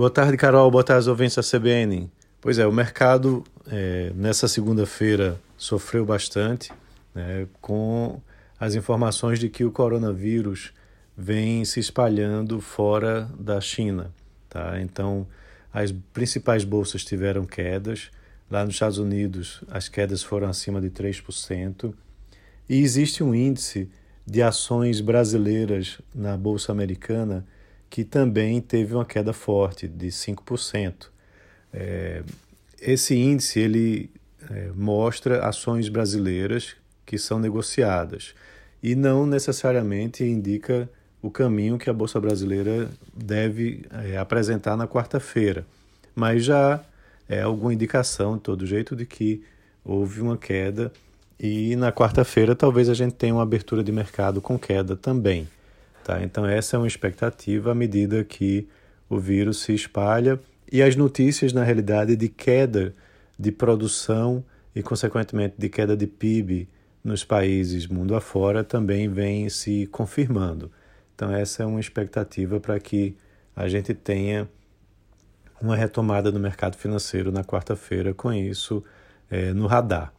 Boa tarde, Carol. Boa tarde, ouvintes da CBN. Pois é, o mercado é, nessa segunda-feira sofreu bastante né, com as informações de que o coronavírus vem se espalhando fora da China. Tá? Então, as principais bolsas tiveram quedas. Lá nos Estados Unidos, as quedas foram acima de 3%. E existe um índice de ações brasileiras na Bolsa Americana que também teve uma queda forte, de 5%. É, esse índice ele é, mostra ações brasileiras que são negociadas e não necessariamente indica o caminho que a Bolsa Brasileira deve é, apresentar na quarta-feira, mas já é alguma indicação, de todo jeito, de que houve uma queda e na quarta-feira talvez a gente tenha uma abertura de mercado com queda também. Tá? Então, essa é uma expectativa à medida que o vírus se espalha e as notícias, na realidade, de queda de produção e, consequentemente, de queda de PIB nos países mundo afora também vêm se confirmando. Então, essa é uma expectativa para que a gente tenha uma retomada no mercado financeiro na quarta-feira, com isso é, no radar.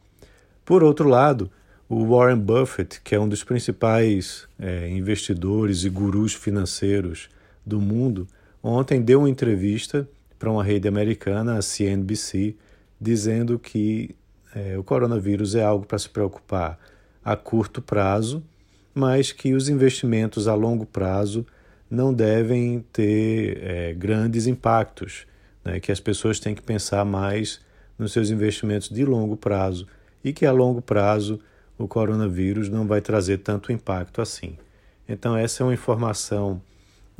Por outro lado, o Warren Buffett, que é um dos principais é, investidores e gurus financeiros do mundo, ontem deu uma entrevista para uma rede americana, a CNBC, dizendo que é, o coronavírus é algo para se preocupar a curto prazo, mas que os investimentos a longo prazo não devem ter é, grandes impactos, né? que as pessoas têm que pensar mais nos seus investimentos de longo prazo e que a longo prazo o coronavírus não vai trazer tanto impacto assim. Então, essa é uma informação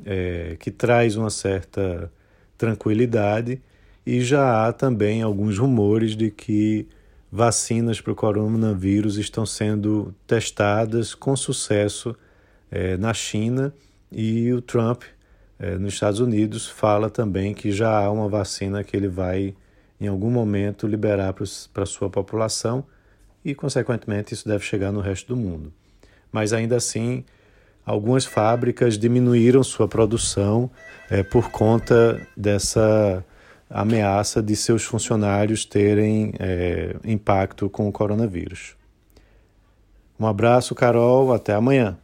é, que traz uma certa tranquilidade e já há também alguns rumores de que vacinas para o coronavírus estão sendo testadas com sucesso é, na China e o Trump, é, nos Estados Unidos, fala também que já há uma vacina que ele vai, em algum momento, liberar para a sua população e, consequentemente, isso deve chegar no resto do mundo. Mas ainda assim, algumas fábricas diminuíram sua produção é, por conta dessa ameaça de seus funcionários terem é, impacto com o coronavírus. Um abraço, Carol, até amanhã.